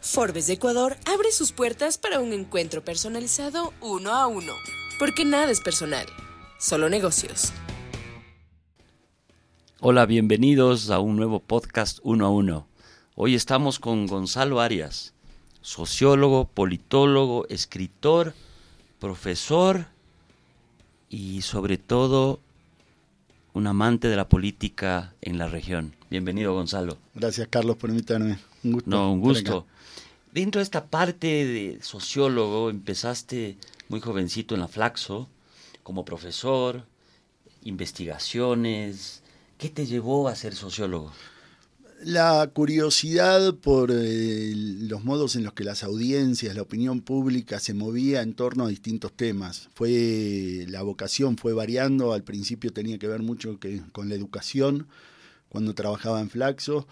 Forbes de Ecuador abre sus puertas para un encuentro personalizado uno a uno, porque nada es personal, solo negocios. Hola, bienvenidos a un nuevo podcast uno a uno. Hoy estamos con Gonzalo Arias, sociólogo, politólogo, escritor, profesor y sobre todo un amante de la política en la región. Bienvenido, Gonzalo. Gracias, Carlos, por invitarme. Un gusto. No, un gusto. Dentro de esta parte de sociólogo, empezaste muy jovencito en la Flaxo, como profesor, investigaciones. ¿Qué te llevó a ser sociólogo? La curiosidad por eh, los modos en los que las audiencias, la opinión pública se movía en torno a distintos temas. Fue la vocación fue variando, al principio tenía que ver mucho con la educación cuando trabajaba en Flaxo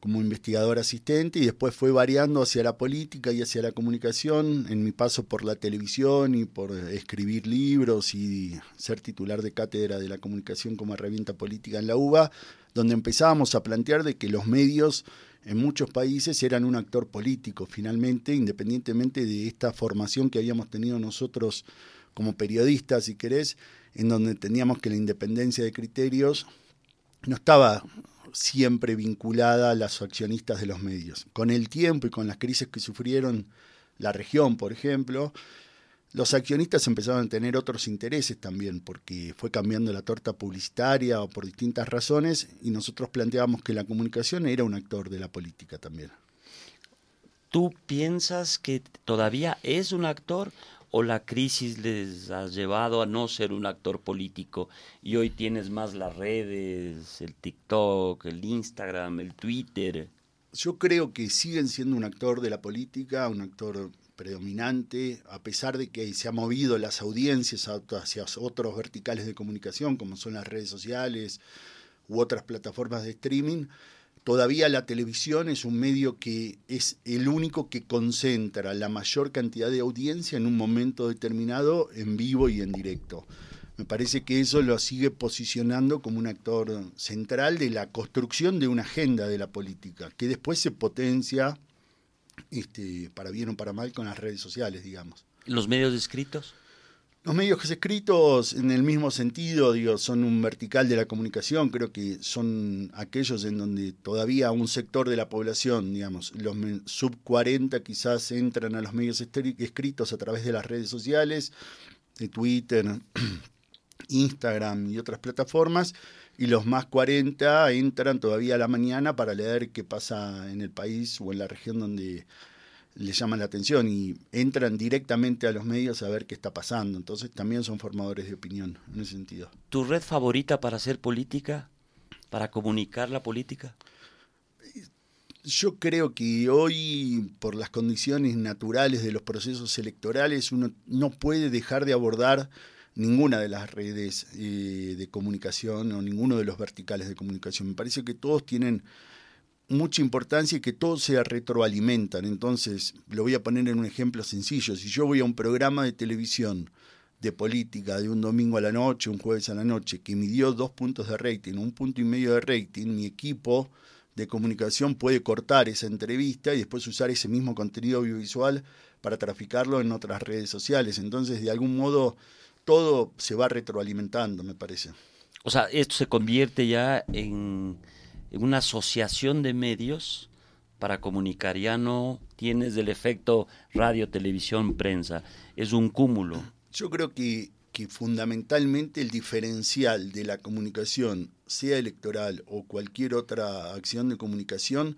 como investigador asistente y después fue variando hacia la política y hacia la comunicación. En mi paso por la televisión y por escribir libros y ser titular de cátedra de la comunicación como herramienta política en la UBA, donde empezábamos a plantear de que los medios en muchos países eran un actor político, finalmente, independientemente de esta formación que habíamos tenido nosotros como periodistas, si querés, en donde teníamos que la independencia de criterios no estaba siempre vinculada a los accionistas de los medios. Con el tiempo y con las crisis que sufrieron la región, por ejemplo, los accionistas empezaron a tener otros intereses también, porque fue cambiando la torta publicitaria o por distintas razones, y nosotros planteábamos que la comunicación era un actor de la política también. ¿Tú piensas que todavía es un actor o la crisis les ha llevado a no ser un actor político y hoy tienes más las redes, el TikTok, el Instagram, el Twitter? Yo creo que siguen siendo un actor de la política, un actor predominante, a pesar de que se han movido las audiencias hacia otros verticales de comunicación, como son las redes sociales u otras plataformas de streaming, todavía la televisión es un medio que es el único que concentra la mayor cantidad de audiencia en un momento determinado en vivo y en directo. Me parece que eso lo sigue posicionando como un actor central de la construcción de una agenda de la política, que después se potencia este, para bien o para mal con las redes sociales, digamos. ¿Los medios escritos? Los medios escritos, en el mismo sentido, digo, son un vertical de la comunicación, creo que son aquellos en donde todavía un sector de la población, digamos, los sub 40 quizás entran a los medios escritos a través de las redes sociales, de Twitter, Instagram y otras plataformas, y los más 40 entran todavía a la mañana para leer qué pasa en el país o en la región donde les llaman la atención y entran directamente a los medios a ver qué está pasando. Entonces también son formadores de opinión en ese sentido. ¿Tu red favorita para hacer política? ¿Para comunicar la política? Yo creo que hoy, por las condiciones naturales de los procesos electorales, uno no puede dejar de abordar ninguna de las redes eh, de comunicación o ninguno de los verticales de comunicación. Me parece que todos tienen mucha importancia y que todos se retroalimentan. Entonces, lo voy a poner en un ejemplo sencillo. Si yo voy a un programa de televisión de política de un domingo a la noche, un jueves a la noche, que midió dos puntos de rating, un punto y medio de rating, mi equipo de comunicación puede cortar esa entrevista y después usar ese mismo contenido audiovisual para traficarlo en otras redes sociales. Entonces, de algún modo, todo se va retroalimentando, me parece. O sea, esto se convierte ya en una asociación de medios para comunicar. Ya no tienes el efecto radio, televisión, prensa. Es un cúmulo. Yo creo que, que fundamentalmente el diferencial de la comunicación, sea electoral o cualquier otra acción de comunicación,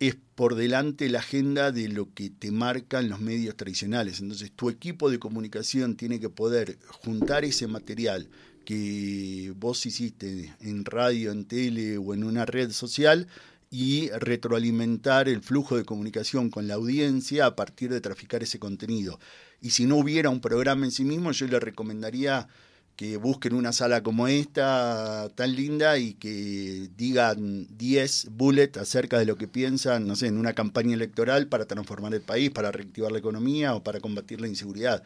es por delante la agenda de lo que te marcan los medios tradicionales. Entonces tu equipo de comunicación tiene que poder juntar ese material que vos hiciste en radio, en tele o en una red social y retroalimentar el flujo de comunicación con la audiencia a partir de traficar ese contenido. Y si no hubiera un programa en sí mismo, yo le recomendaría que busquen una sala como esta, tan linda, y que digan 10 bullets acerca de lo que piensan, no sé, en una campaña electoral para transformar el país, para reactivar la economía o para combatir la inseguridad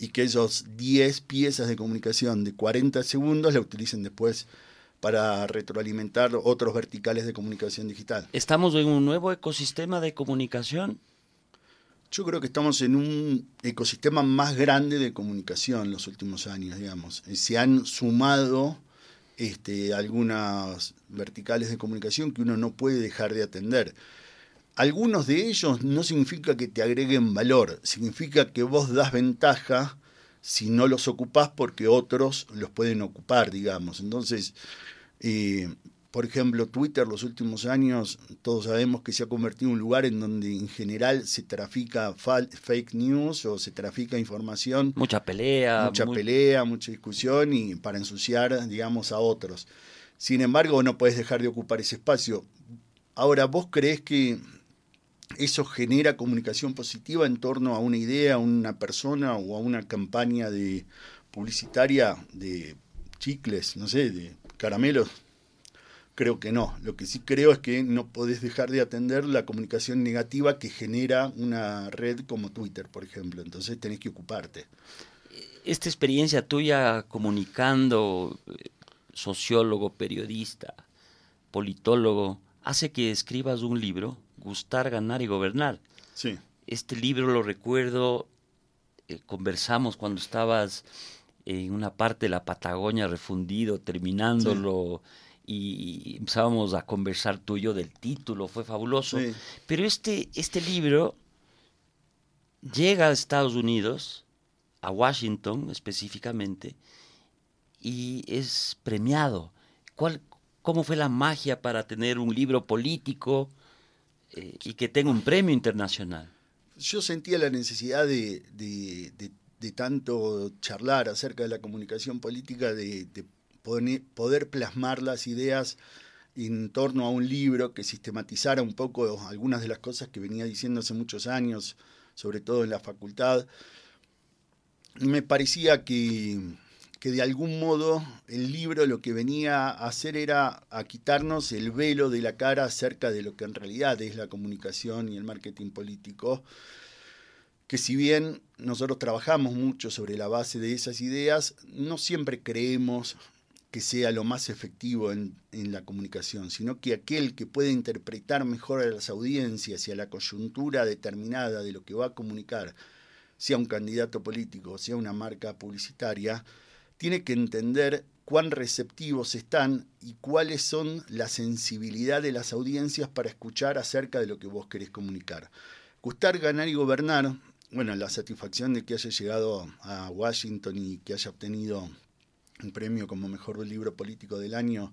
y que esos 10 piezas de comunicación de 40 segundos la utilicen después para retroalimentar otros verticales de comunicación digital. ¿Estamos en un nuevo ecosistema de comunicación? Yo creo que estamos en un ecosistema más grande de comunicación en los últimos años, digamos. Se han sumado este, algunas verticales de comunicación que uno no puede dejar de atender. Algunos de ellos no significa que te agreguen valor, significa que vos das ventaja si no los ocupás porque otros los pueden ocupar, digamos. Entonces, eh, por ejemplo, Twitter los últimos años, todos sabemos que se ha convertido en un lugar en donde en general se trafica fake news o se trafica información. Mucha pelea. Mucha pelea, mucha discusión y para ensuciar, digamos, a otros. Sin embargo, no puedes dejar de ocupar ese espacio. Ahora, ¿vos crees que eso genera comunicación positiva en torno a una idea, a una persona o a una campaña de publicitaria de chicles, no sé, de caramelos? Creo que no. Lo que sí creo es que no podés dejar de atender la comunicación negativa que genera una red como Twitter, por ejemplo. Entonces tenés que ocuparte. Esta experiencia tuya comunicando, sociólogo, periodista, politólogo, hace que escribas un libro, Gustar, Ganar y Gobernar. Sí. Este libro lo recuerdo, eh, conversamos cuando estabas en una parte de la Patagonia refundido, terminándolo y empezábamos a conversar tú y yo del título, fue fabuloso. Pero este, este libro llega a Estados Unidos, a Washington específicamente, y es premiado. ¿Cuál, ¿Cómo fue la magia para tener un libro político eh, y que tenga un premio internacional? Yo sentía la necesidad de, de, tanto charlar acerca de la comunicación política, de poder plasmar las ideas en torno a un libro que sistematizara un poco algunas de las cosas que venía diciendo hace muchos años, sobre todo en la facultad. Me parecía que, que de algún modo el libro lo que venía a hacer era a quitarnos el velo de la cara acerca de lo que en realidad es la comunicación y el marketing político que si bien nosotros trabajamos mucho sobre la base de esas ideas, no siempre creemos que sea lo más efectivo en, la comunicación, sino que aquel que puede interpretar mejor a las audiencias y a la coyuntura determinada de lo que va a comunicar, sea un candidato político, sea una marca publicitaria, tiene que entender cuán receptivos están y cuáles son la sensibilidad de las audiencias para escuchar acerca de lo que vos querés comunicar. Gustar, ganar y gobernar, bueno, la satisfacción de que haya llegado a Washington y que haya obtenido un premio como mejor libro político del año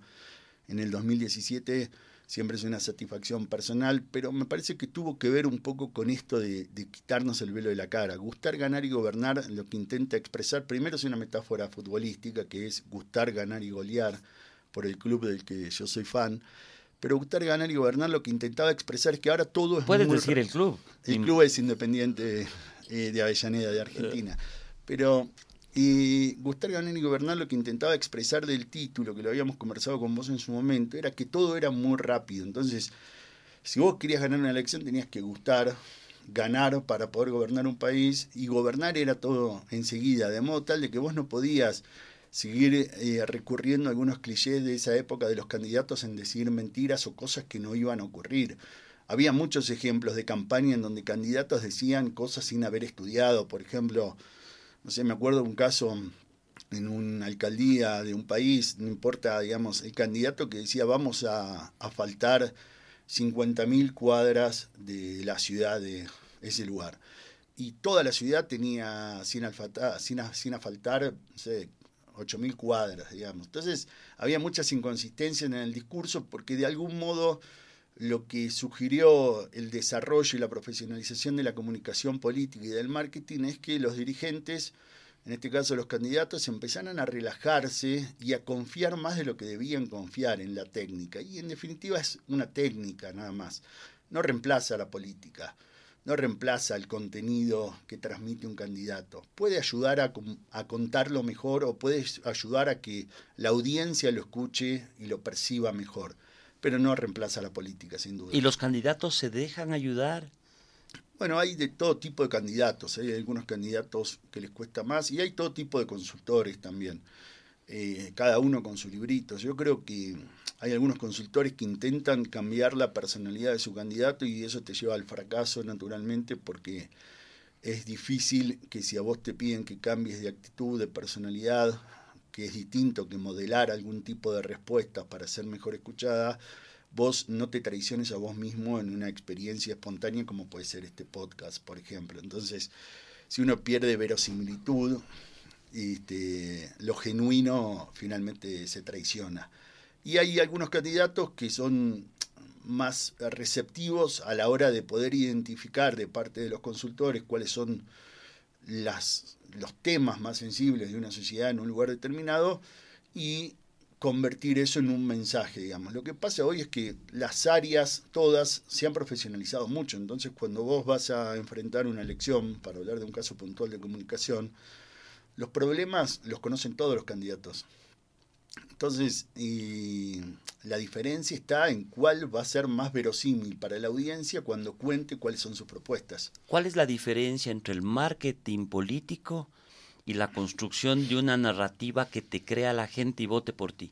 en el 2017 siempre es una satisfacción personal, pero me parece que tuvo que ver un poco con esto de, quitarnos el velo de la cara. Gustar, ganar y gobernar lo que intenta expresar, primero es una metáfora futbolística, que es gustar, ganar y golear por el club del que yo soy fan, pero gustar, ganar y gobernar lo que intentaba expresar es que ahora todo es... Puedes decir el club. El club es independiente eh, de Avellaneda, de Argentina. Pero y Gustavo y Gobernar lo que intentaba expresar del título, que lo habíamos conversado con vos en su momento, era que todo era muy rápido. Entonces, si vos querías ganar una elección, tenías que gustar, ganar para poder gobernar un país, y gobernar era todo enseguida, de modo tal de que vos no podías seguir eh, recurriendo a algunos clichés de esa época de los candidatos en decir mentiras o cosas que no iban a ocurrir. Había muchos ejemplos de campaña en donde candidatos decían cosas sin haber estudiado, por ejemplo, no sé, me acuerdo de un caso en una alcaldía de un país, no importa, digamos, el candidato que decía vamos a, a faltar 50.000 cuadras de la ciudad de ese lugar. Y toda la ciudad tenía sin, alfaltar, sin, sin asfaltar, no sé, 8.000 cuadras, digamos. Entonces había muchas inconsistencias en el discurso porque de algún modo lo que sugirió el desarrollo y la profesionalización de la comunicación política y del marketing es que los dirigentes, en este caso los candidatos, empezaran a relajarse y a confiar más de lo que debían confiar en la técnica. Y en definitiva es una técnica nada más. No reemplaza la política, no reemplaza el contenido que transmite un candidato. Puede ayudar a, a contarlo mejor o puede ayudar a que la audiencia lo escuche y lo perciba mejor pero no reemplaza la política, sin duda. ¿Y los candidatos se dejan ayudar? Bueno, hay de todo tipo de candidatos. Hay algunos candidatos que les cuesta más y hay todo tipo de consultores también. eh, cada uno con su librito. Yo creo que hay algunos consultores que intentan cambiar la personalidad de su candidato y eso te lleva al fracaso naturalmente porque es difícil que si a vos te piden que cambies de actitud, de personalidad, que es distinto que modelar algún tipo de respuesta para ser mejor escuchada, vos no te traiciones a vos mismo en una experiencia espontánea como puede ser este podcast, por ejemplo. Entonces, si uno pierde verosimilitud, este, lo genuino finalmente se traiciona. Y hay algunos candidatos que son más receptivos a la hora de poder identificar de parte de los consultores cuáles son las, los temas más sensibles de una sociedad en un lugar determinado y convertir eso en un mensaje, digamos. Lo que pasa hoy es que las áreas todas se han profesionalizado mucho, entonces cuando vos vas a enfrentar una elección, para hablar de un caso puntual de comunicación, los problemas los conocen todos los candidatos. Entonces, y la diferencia está en cuál va a ser más verosímil para la audiencia cuando cuente cuáles son sus propuestas. ¿Cuál es la diferencia entre el marketing político y la construcción de una narrativa que te crea la gente y vote por ti?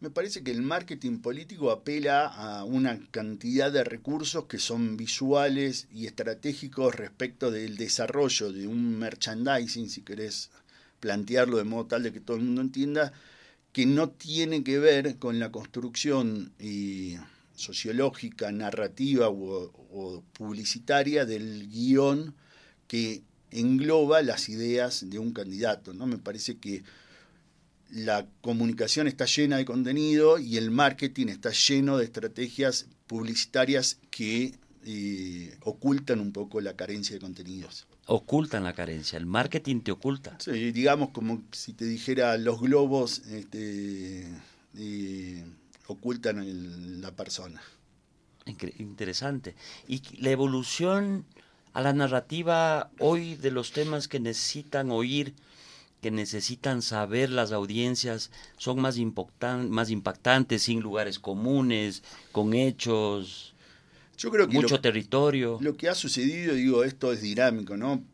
Me parece que el marketing político apela a una cantidad de recursos que son visuales y estratégicos respecto del desarrollo de un merchandising, si querés plantearlo de modo tal de que todo el mundo entienda, que no tiene que ver con la construcción sociológica, narrativa o, o publicitaria del guion que engloba las ideas de un candidato. ¿no? Me parece que la comunicación está llena de contenido y el marketing está lleno de estrategias publicitarias que eh, ocultan un poco la carencia de contenidos. Ocultan la carencia, el marketing te oculta. Sí, digamos como si te dijera los globos este, eh, ocultan la persona. Interesante. Y la evolución a la narrativa hoy de los temas que necesitan oír, que necesitan saber las audiencias, son más, más impactantes, sin lugares comunes, con hechos, Yo creo que mucho territorio. Lo que ha sucedido, digo, esto es dinámico, ¿no?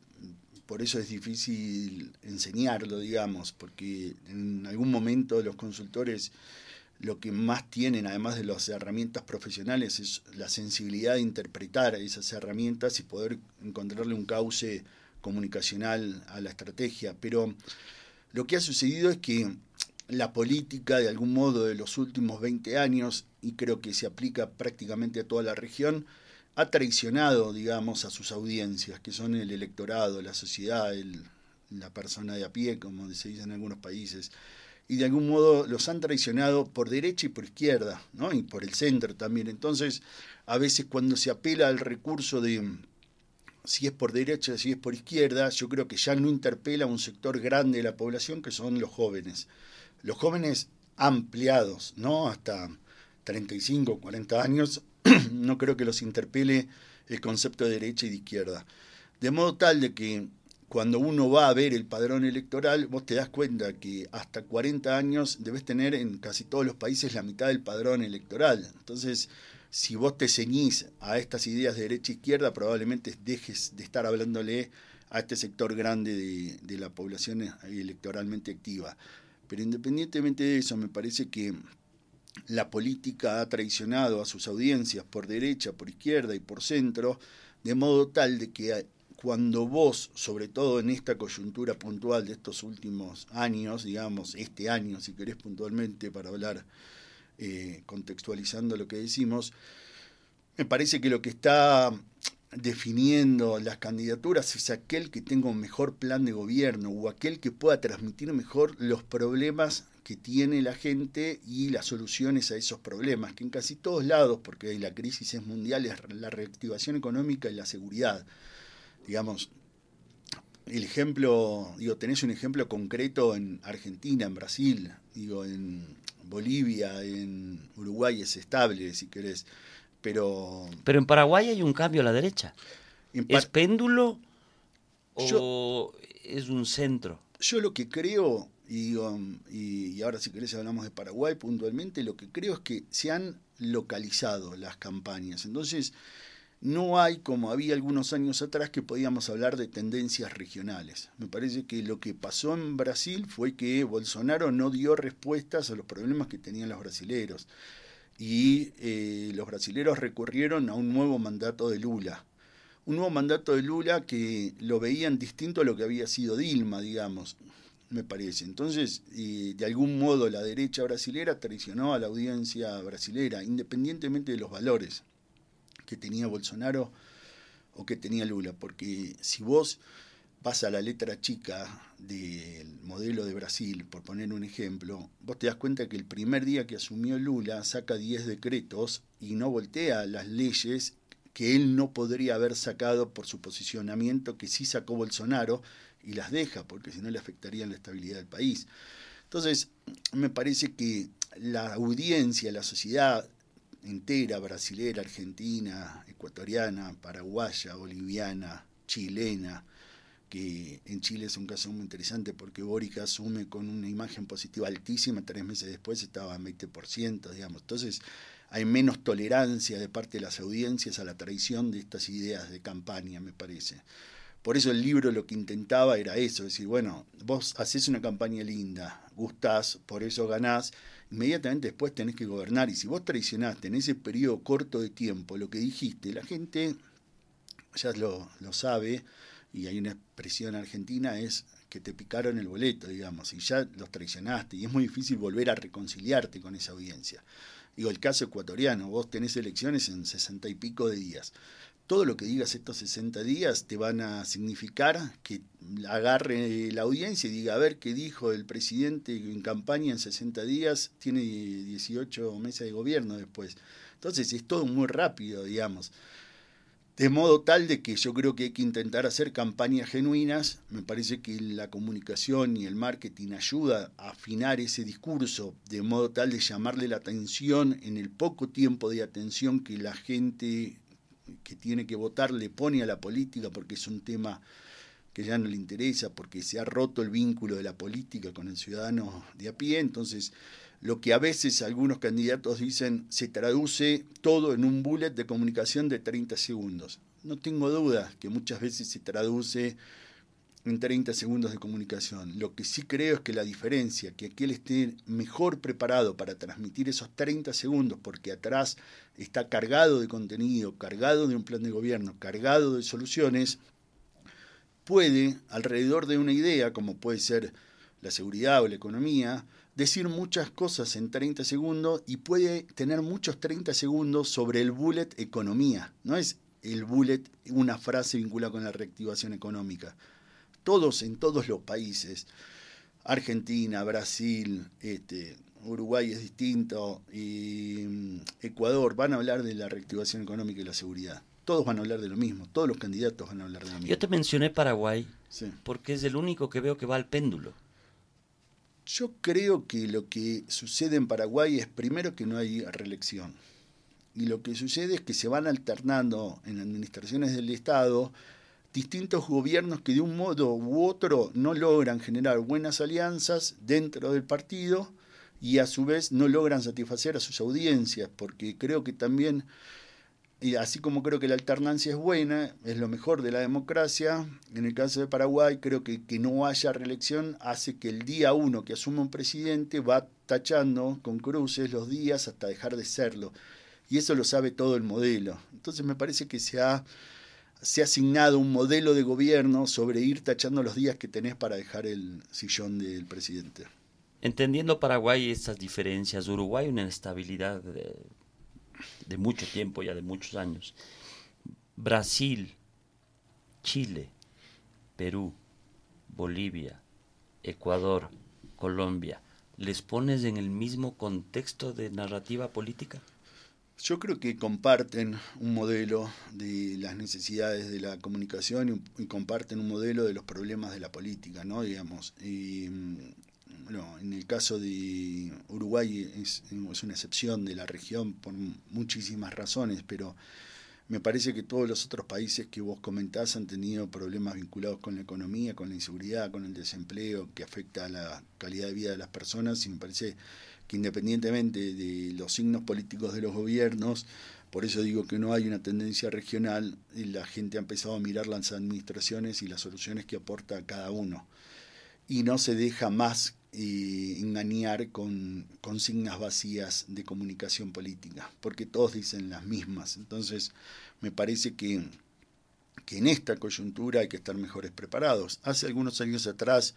Por eso es difícil enseñarlo, digamos, porque en algún momento los consultores lo que más tienen, además de las herramientas profesionales, es la sensibilidad de interpretar esas herramientas y poder encontrarle un cauce comunicacional a la estrategia. Pero lo que ha sucedido es que la política, de algún modo, de los últimos 20 años, y creo que se aplica prácticamente a toda la región, ha traicionado, digamos, a sus audiencias, que son el electorado, la sociedad, la persona de a pie, como se dice en algunos países y de algún modo los han traicionado por derecha y por izquierda, ¿no? y por el centro también. Entonces, a veces cuando se apela al recurso de si es por derecha, si es por izquierda, yo creo que ya no interpela a un sector grande de la población que son los jóvenes. Los jóvenes ampliados, ¿no? Hasta 35, 40 años, no creo que los interpele el concepto de derecha y de izquierda. De modo tal de que cuando uno va a ver el padrón electoral, vos te das cuenta que hasta 40 años debes tener en casi todos los países la mitad del padrón electoral. Entonces, si vos te ceñís a estas ideas de derecha e izquierda, probablemente dejes de estar hablándole a este sector grande de, de la población electoralmente activa. Pero independientemente de eso, me parece que la política ha traicionado a sus audiencias por derecha, por izquierda y por centro, de modo tal de que cuando vos, sobre todo en esta coyuntura puntual de estos últimos años, digamos, este año, si querés puntualmente, para hablar eh, contextualizando lo que decimos, me parece que lo que está definiendo las candidaturas es aquel que tenga un mejor plan de gobierno o aquel que pueda transmitir mejor los problemas que tiene la gente y las soluciones a esos problemas, que en casi todos lados, porque la crisis es mundial, es la reactivación económica y la seguridad digamos, el ejemplo, digo, tenés un ejemplo concreto en Argentina, en Brasil, digo, en Bolivia, en Uruguay es estable, si querés, pero... Pero en Paraguay hay un cambio a la derecha. ¿Es péndulo o es un centro? Yo lo que creo, y, ahora si querés hablamos de Paraguay puntualmente, lo que creo es que se han localizado las campañas. Entonces, no hay, como había algunos años atrás, que podíamos hablar de tendencias regionales. Me parece que lo que pasó en Brasil fue que Bolsonaro no dio respuestas a los problemas que tenían los brasileros. Y eh, los brasileros recurrieron a un nuevo mandato de Lula. Un nuevo mandato de Lula que lo veían distinto a lo que había sido Dilma, digamos, me parece. Entonces, de algún modo la derecha brasilera traicionó a la audiencia brasilera, independientemente de los valores que tenía Bolsonaro o que tenía Lula, porque si vos vas a la letra chica del modelo de Brasil, por poner un ejemplo, vos te das cuenta que el primer día que asumió Lula saca 10 decretos y no voltea las leyes que él no podría haber sacado por su posicionamiento que sí sacó Bolsonaro y las deja, porque si no le afectaría la estabilidad del país. Entonces, me parece que la audiencia, la sociedad entera, brasilera, argentina, ecuatoriana, paraguaya, boliviana, chilena, que en Chile es un caso muy interesante porque Boric asume con una imagen positiva altísima, tres meses después estaba en 20%, digamos. Entonces hay menos tolerancia de parte de las audiencias a la traición de estas ideas de campaña, me parece. Por eso el libro lo que intentaba era eso, decir, bueno, vos haces una campaña linda, gustás, por eso ganás, inmediatamente después tenés que gobernar. Y si vos traicionaste en ese periodo corto de tiempo lo que dijiste, la gente ya lo, lo sabe, y hay una expresión argentina, es que te picaron el boleto, digamos, y ya los traicionaste, y es muy difícil volver a reconciliarte con esa audiencia. Digo, el caso ecuatoriano, vos tenés elecciones en sesenta y pico de días todo lo que digas estos 60 días te van a significar que agarre la audiencia y diga, a ver qué dijo el presidente en campaña en 60 días, tiene 18 meses de gobierno después. Entonces es todo muy rápido, digamos. De modo tal de que yo creo que hay que intentar hacer campañas genuinas. Me parece que la comunicación y el marketing ayuda a afinar ese discurso, de modo tal de llamarle la atención en el poco tiempo de atención que la gente que tiene que votar le pone a la política porque es un tema que ya no le interesa, porque se ha roto el vínculo de la política con el ciudadano de a pie. Entonces, lo que a veces algunos candidatos dicen se traduce todo en un bullet de comunicación de 30 segundos. No tengo duda que muchas veces se traduce en 30 segundos de comunicación. Lo que sí creo es que la diferencia, que aquel esté mejor preparado para transmitir esos 30 segundos, porque atrás está cargado de contenido, cargado de un plan de gobierno, cargado de soluciones, puede, alrededor de una idea, como puede ser la seguridad o la economía, decir muchas cosas en 30 segundos y puede tener muchos 30 segundos sobre el bullet economía. No es el bullet una frase vinculada con la reactivación económica todos en todos los países, Argentina, Brasil, este, Uruguay es distinto, y mm, Ecuador, van a hablar de la reactivación económica y la seguridad. Todos van a hablar de lo mismo, todos los candidatos van a hablar de lo mismo. Yo te mencioné Paraguay porque es el único que veo que va al péndulo. Yo creo que lo que sucede en Paraguay es primero que no hay reelección. Y lo que sucede es que se van alternando en administraciones del Estado distintos gobiernos que de un modo u otro no logran generar buenas alianzas dentro del partido y a su vez no logran satisfacer a sus audiencias, porque creo que también, y así como creo que la alternancia es buena, es lo mejor de la democracia, en el caso de Paraguay creo que que no haya reelección hace que el día uno que asume un presidente va tachando con cruces los días hasta dejar de serlo. Y eso lo sabe todo el modelo. Entonces me parece que se ha se ha asignado un modelo de gobierno sobre ir tachando los días que tenés para dejar el sillón del presidente. Entendiendo Paraguay estas diferencias, Uruguay una estabilidad de, de mucho tiempo, ya de muchos años. Brasil, Chile, Perú, Bolivia, Ecuador, Colombia, ¿les pones en el mismo contexto de narrativa política? Yo creo que comparten un modelo de las necesidades de la comunicación y, comparten un modelo de los problemas de la política, ¿no? Digamos. Y, bueno, en el caso de Uruguay es, una excepción de la región por muchísimas razones, pero me parece que todos los otros países que vos comentás han tenido problemas vinculados con la economía, con la inseguridad, con el desempleo, que afecta a la calidad de vida de las personas y me parece que independientemente de los signos políticos de los gobiernos, Por eso digo que no hay una tendencia regional la gente ha empezado a mirar las administraciones y las soluciones que aporta cada uno. Y no se deja más engañar con consignas vacías de comunicación política, porque todos dicen las mismas. Entonces, me parece que, que en esta coyuntura hay que estar mejores preparados. Hace algunos años atrás,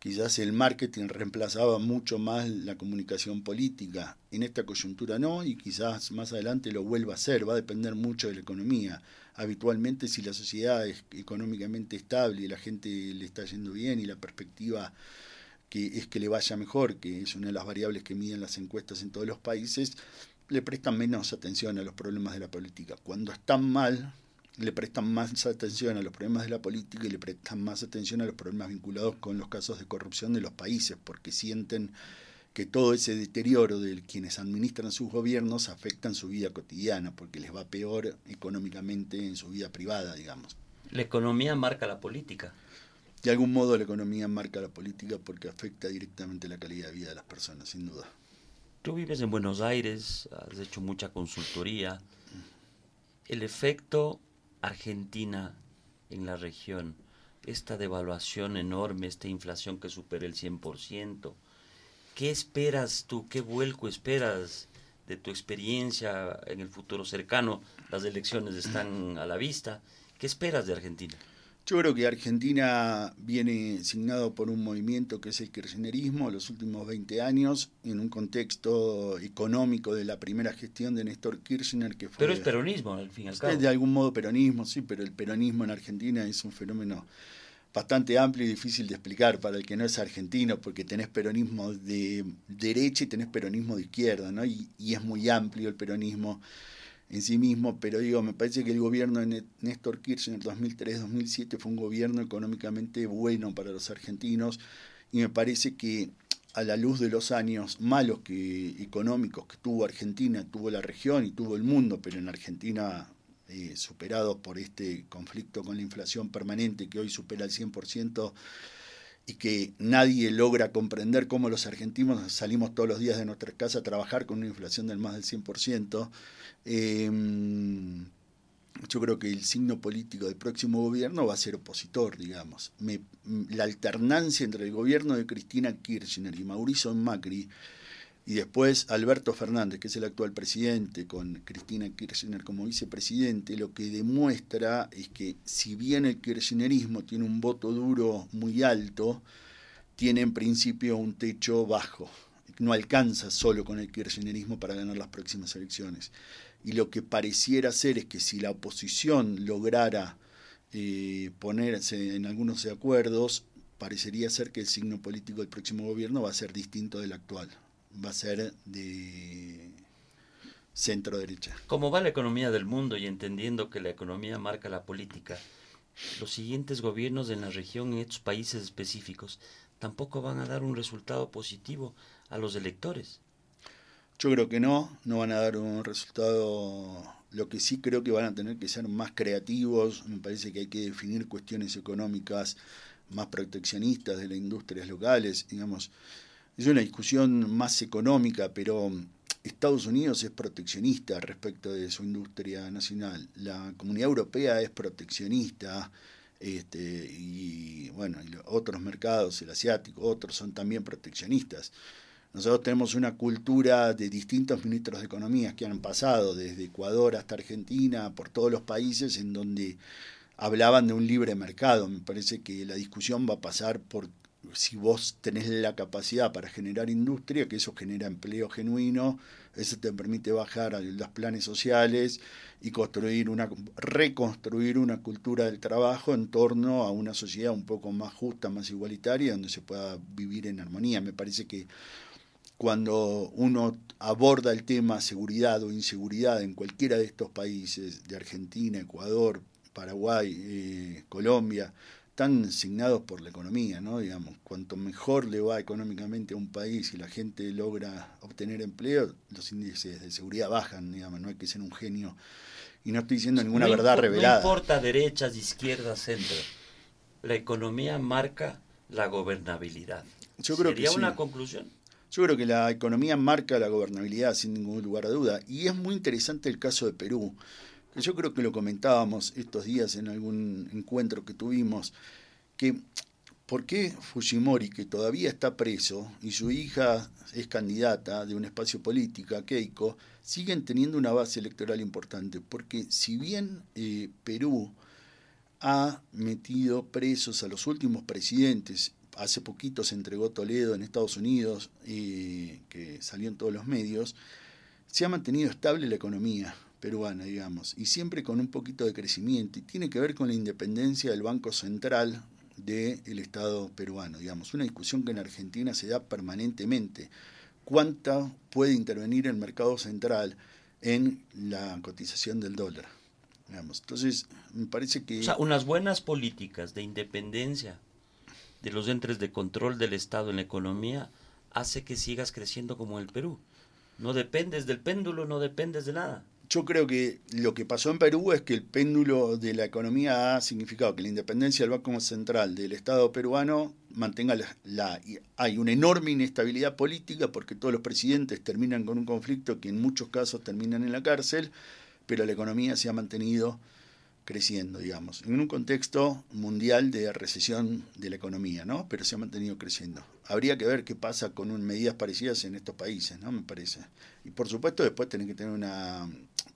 Quizás el marketing reemplazaba mucho más la comunicación política. En esta coyuntura no, y quizás más adelante lo vuelva a hacer. Va a depender mucho de la economía. Habitualmente, si la sociedad es económicamente estable y la gente le está yendo bien y la perspectiva que es que le vaya mejor, que es una de las variables que miden las encuestas en todos los países, le prestan menos atención a los problemas de la política. Cuando están mal, le prestan más atención a los problemas de la política y le prestan más atención a los problemas vinculados con los casos de corrupción de los países, porque sienten que todo ese deterioro de quienes administran sus gobiernos afecta en su vida cotidiana, porque les va peor económicamente en su vida privada, digamos. La economía marca la política. De algún modo la economía marca la política porque afecta directamente la calidad de vida de las personas, sin duda. Tú vives en Buenos Aires, has hecho mucha consultoría. El efecto Argentina en la región, esta devaluación enorme, esta inflación que supera el 100%, ¿qué esperas tú, qué vuelco esperas de tu experiencia en el futuro cercano? Las elecciones están a la vista. ¿Qué esperas de Argentina? Yo creo que Argentina viene signado por un movimiento que es el kirchnerismo los últimos 20 años, en un contexto económico de la primera gestión de Néstor Kirchner. que fue Pero es peronismo, al fin y al cabo. de algún modo peronismo, sí, pero el peronismo en Argentina es un fenómeno bastante amplio y difícil de explicar para el que no es argentino, porque tenés peronismo de derecha y tenés peronismo de izquierda, ¿no? y es muy amplio el peronismo en sí mismo, pero digo, me parece que el gobierno de Néstor Kirchner 2003-2007 fue un gobierno económicamente bueno para los argentinos y me parece que a la luz de los años malos que económicos que tuvo Argentina, tuvo la región y tuvo el mundo, pero en Argentina eh, superados por este conflicto con la inflación permanente que hoy supera el 100%, y que nadie logra comprender cómo los argentinos salimos todos los días de nuestra casa a trabajar con una inflación del más del 100%, eh, yo creo que el signo político del próximo gobierno va a ser opositor, digamos. la alternancia entre el gobierno de Cristina Kirchner y Mauricio Macri y después Alberto Fernández, que es el actual presidente, con Cristina Kirchner como vicepresidente, lo que demuestra es que si bien el kirchnerismo tiene un voto duro muy alto, tiene en principio un techo bajo. No alcanza solo con el kirchnerismo para ganar las próximas elecciones. Y lo que pareciera ser es que si la oposición lograra eh, ponerse en algunos acuerdos, parecería ser que el signo político del próximo gobierno va a ser distinto del actual va a ser de centro derecha. ¿Cómo va la economía del mundo y entendiendo que la economía marca la política? Los siguientes gobiernos en la región, en estos países específicos, tampoco van a dar un resultado positivo a los electores. Yo creo que no, no van a dar un resultado. Lo que sí creo que van a tener que ser más creativos. Me parece que hay que definir cuestiones económicas más proteccionistas de las industrias locales. Digamos, es una discusión más económica, pero Estados Unidos es proteccionista respecto de su industria nacional. La comunidad europea es proteccionista. Este, y bueno, otros mercados, el asiático, otros son también proteccionistas. Nosotros tenemos una cultura de distintos ministros de Economía que han pasado desde Ecuador hasta Argentina, por todos los países en donde hablaban de un libre mercado. Me parece que la discusión va a pasar por si vos tenés la capacidad para generar industria, que eso genera empleo genuino, eso te permite bajar a los planes sociales y construir una, reconstruir una cultura del trabajo en torno a una sociedad un poco más justa, más igualitaria, donde se pueda vivir en armonía. Me parece que cuando uno aborda el tema seguridad o inseguridad en cualquiera de estos países, de Argentina, Ecuador, Paraguay, eh, Colombia, están asignados por la economía, ¿no? Digamos, cuanto mejor le va económicamente a un país y la gente logra obtener empleo, los índices de seguridad bajan, digamos, no hay que ser un genio. Y no estoy diciendo ninguna verdad revelada. No importa derechas, izquierdas, centro. La economía marca la gobernabilidad. Yo creo ¿Sería que una conclusión? Yo creo que la economía marca la gobernabilidad sin ningún lugar de duda. Y es muy interesante el caso de Perú, yo creo que lo comentábamos estos días en algún encuentro que tuvimos, que ¿por qué Fujimori, que todavía está preso, y su hija es candidata de un espacio político, Keiko, siguen teniendo una base electoral importante? Porque si bien eh, Perú ha metido presos a los últimos presidentes hace poquito se entregó Toledo en Estados Unidos, y que salió en todos los medios, se ha mantenido estable la economía peruana, digamos, y siempre con un poquito de crecimiento, y tiene que ver con la independencia del Banco Central del Estado peruano, digamos, una discusión que en Argentina se da permanentemente. ¿Cuánta puede intervenir el mercado central en la cotización del dólar? Digamos. Entonces, me parece que... O sea, unas buenas políticas de independencia de los entes de control del Estado en la economía hace que sigas creciendo como el Perú. No dependes del péndulo, no dependes de nada. Yo creo que lo que pasó en Perú es que el péndulo de la economía ha significado que la independencia del Banco Central del Estado peruano mantenga la, la, Hay una enorme inestabilidad política porque todos los presidentes terminan con un conflicto que en muchos casos terminan en la cárcel, pero la economía se ha mantenido creciendo, digamos, en un contexto mundial de recesión de la economía, ¿no? Pero se ha mantenido creciendo. Habría que ver qué pasa con medidas parecidas en estos países, ¿no? Me parece. Y por supuesto después tienen que tener una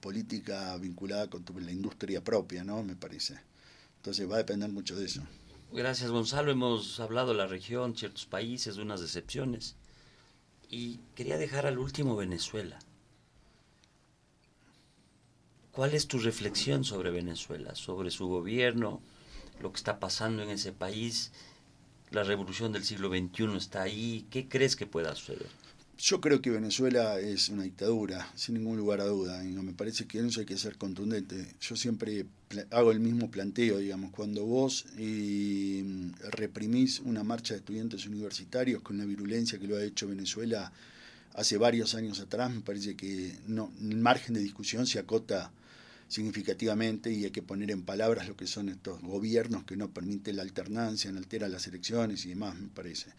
política vinculada con la industria propia, ¿no? Me parece. Entonces va a depender mucho de eso. Gracias Gonzalo, hemos hablado de la región, ciertos países, unas excepciones. Y quería dejar al último Venezuela. ¿Cuál es tu reflexión sobre Venezuela, sobre su gobierno, lo que está pasando en ese país? La revolución del siglo XXI está ahí. ¿Qué crees que pueda suceder? Yo creo que Venezuela es una dictadura, sin ningún lugar a duda. Me parece que en eso hay que ser contundente. Yo siempre hago el mismo planteo, digamos, cuando vos eh, reprimís una marcha de estudiantes universitarios con la virulencia que lo ha hecho Venezuela hace varios años atrás, me parece que no, el margen de discusión se acota significativamente y hay que poner en palabras lo que son estos gobiernos que no permiten la alternancia, no alteran las elecciones y demás, me parece.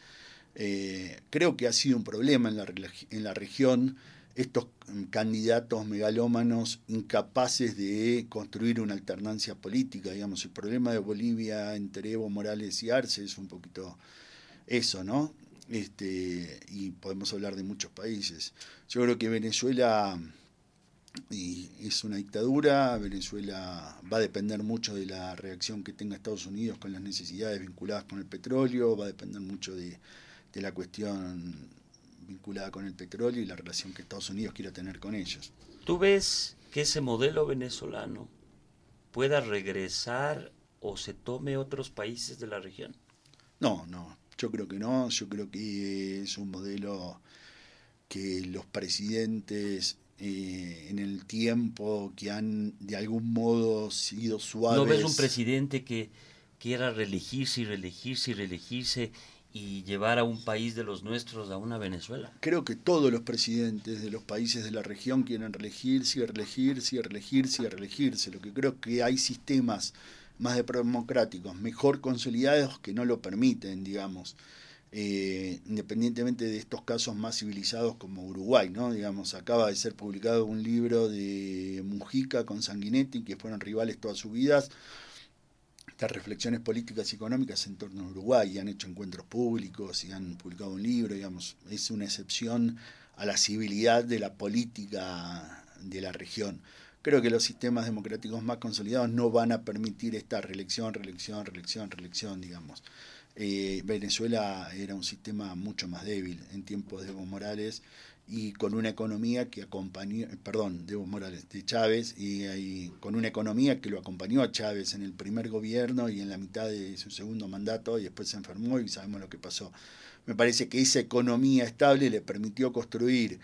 Eh, creo que ha sido un problema en la, en la región estos candidatos megalómanos incapaces de construir una alternancia política, digamos, el problema de Bolivia entre Evo Morales y Arce es un poquito eso, ¿no? Este, y podemos hablar de muchos países. Yo creo que Venezuela es una dictadura. Venezuela va a depender mucho de la reacción que tenga Estados Unidos con las necesidades vinculadas con el petróleo, va a depender mucho de, la cuestión vinculada con el petróleo y la relación que Estados Unidos quiera tener con ellos. ¿Tú ves que ese modelo venezolano pueda regresar o se tome otros países de la región? No, no, yo creo que no, yo creo que es un modelo que los presidentes eh, en el tiempo que han de algún modo sido suaves. ¿No ves un presidente que quiera reelegirse y reelegirse y reelegirse y llevar a un país de los nuestros a una Venezuela? Creo que todos los presidentes de los países de la región quieren reelegirse y reelegirse y reelegirse y reelegirse. Lo que creo que hay sistemas más democráticos, mejor consolidados que no lo permiten, digamos. Eh, independientemente de estos casos más civilizados como Uruguay, ¿no? Digamos, acaba de ser publicado un libro de Mujica con Sanguinetti, que fueron rivales todas sus vidas, estas reflexiones políticas y económicas en torno a Uruguay, y han hecho encuentros públicos y han publicado un libro, digamos, es una excepción a la civilidad de la política de la región. Creo que los sistemas democráticos más consolidados no van a permitir esta reelección, reelección, reelección, reelección, digamos. Eh, Venezuela era un sistema mucho más débil en tiempos de Evo Morales y con una economía que acompañó, perdón, de Morales, de Chávez, y, con una economía que lo acompañó a Chávez en el primer gobierno y en la mitad de su segundo mandato y después se enfermó y sabemos lo que pasó. Me parece que esa economía estable le permitió construir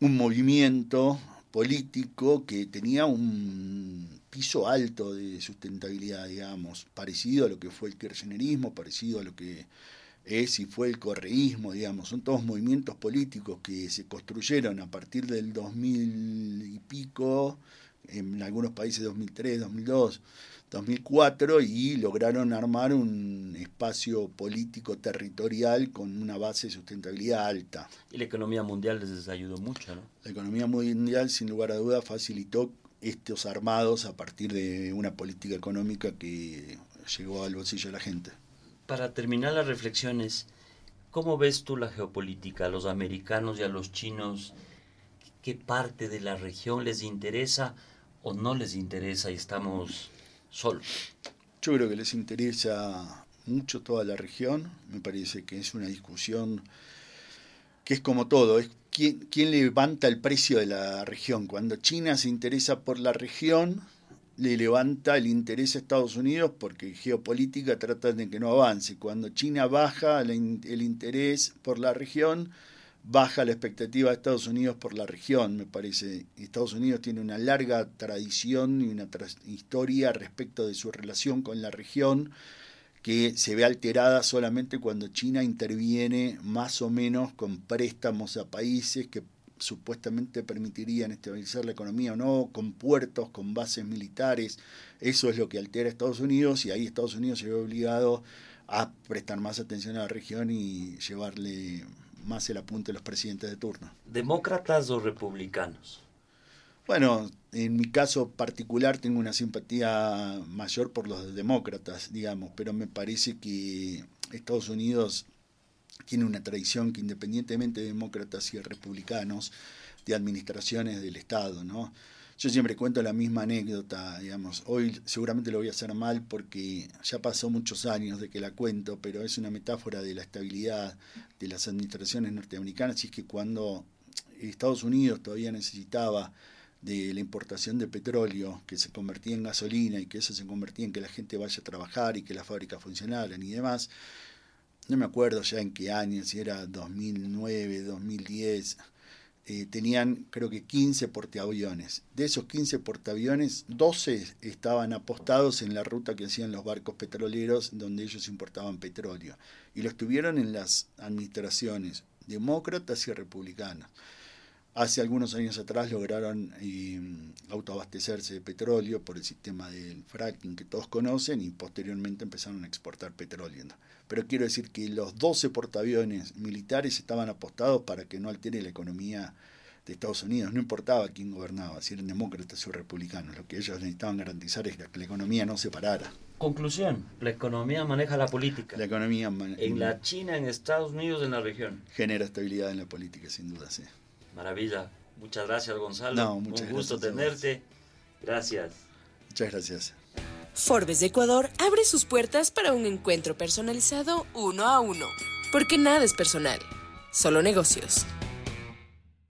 un movimiento político que tenía un piso alto de sustentabilidad, digamos, parecido a lo que fue el kirchnerismo, parecido a lo que es y fue el correísmo, digamos, son todos movimientos políticos que se construyeron a partir del 2000 y pico, en algunos países 2003, 2002, 2004 y lograron armar un espacio político territorial con una base de sustentabilidad alta. Y la economía mundial les ayudó mucho, ¿no? La economía mundial, sin lugar a duda, facilitó estos armados a partir de una política económica que llegó al bolsillo de la gente. Para terminar las reflexiones, ¿cómo ves tú la geopolítica? A los americanos y a los chinos, ¿qué parte de la región les interesa o no les interesa y estamos solos? Yo creo que les interesa mucho toda la región, me parece que es una discusión que es como todo, es quién, quién levanta el precio de la región. Cuando China se interesa por la región, le levanta el interés a Estados Unidos porque geopolítica trata de que no avance. Cuando China baja el, interés por la región, baja la expectativa de Estados Unidos por la región, me parece. Estados Unidos tiene una larga tradición y una historia respecto de su relación con la región que se ve alterada solamente cuando China interviene más o menos con préstamos a países que supuestamente permitirían estabilizar la economía o no, con puertos, con bases militares. Eso es lo que altera a Estados Unidos y ahí Estados Unidos se ve obligado a prestar más atención a la región y llevarle más el apunte a los presidentes de turno. ¿Demócratas o republicanos? Bueno, en mi caso particular tengo una simpatía mayor por los demócratas, digamos, pero me parece que Estados Unidos tiene una tradición que independientemente de demócratas y republicanos, de administraciones del Estado, ¿no? Yo siempre cuento la misma anécdota, digamos, hoy seguramente lo voy a hacer mal porque ya pasó muchos años de que la cuento, pero es una metáfora de la estabilidad de las administraciones norteamericanas y es que cuando Estados Unidos todavía necesitaba de la importación de petróleo que se convertía en gasolina y que eso se convertía en que la gente vaya a trabajar y que las fábricas funcionaran y demás, no me acuerdo ya en qué año, si era 2009, 2010, eh, tenían creo que 15 portaaviones. De esos 15 portaaviones, 12 estaban apostados en la ruta que hacían los barcos petroleros donde ellos importaban petróleo. Y los tuvieron en las administraciones demócratas y republicanas. Hace algunos años atrás lograron eh, autoabastecerse de petróleo por el sistema del fracking que todos conocen y posteriormente empezaron a exportar petróleo. Pero quiero decir que los 12 portaaviones militares estaban apostados para que no altere la economía de Estados Unidos. No importaba quién gobernaba, si eran demócratas o republicanos. Lo que ellos necesitaban garantizar es que la economía no se parara. Conclusión, la economía maneja la política. La economía en la China, en Estados Unidos, en la región. Genera estabilidad en la política, sin duda, sí. Maravilla. Muchas gracias, Gonzalo. Un gusto tenerte. Gracias. Muchas gracias. Forbes de Ecuador abre sus puertas para un encuentro personalizado uno a uno. Porque nada es personal, solo negocios.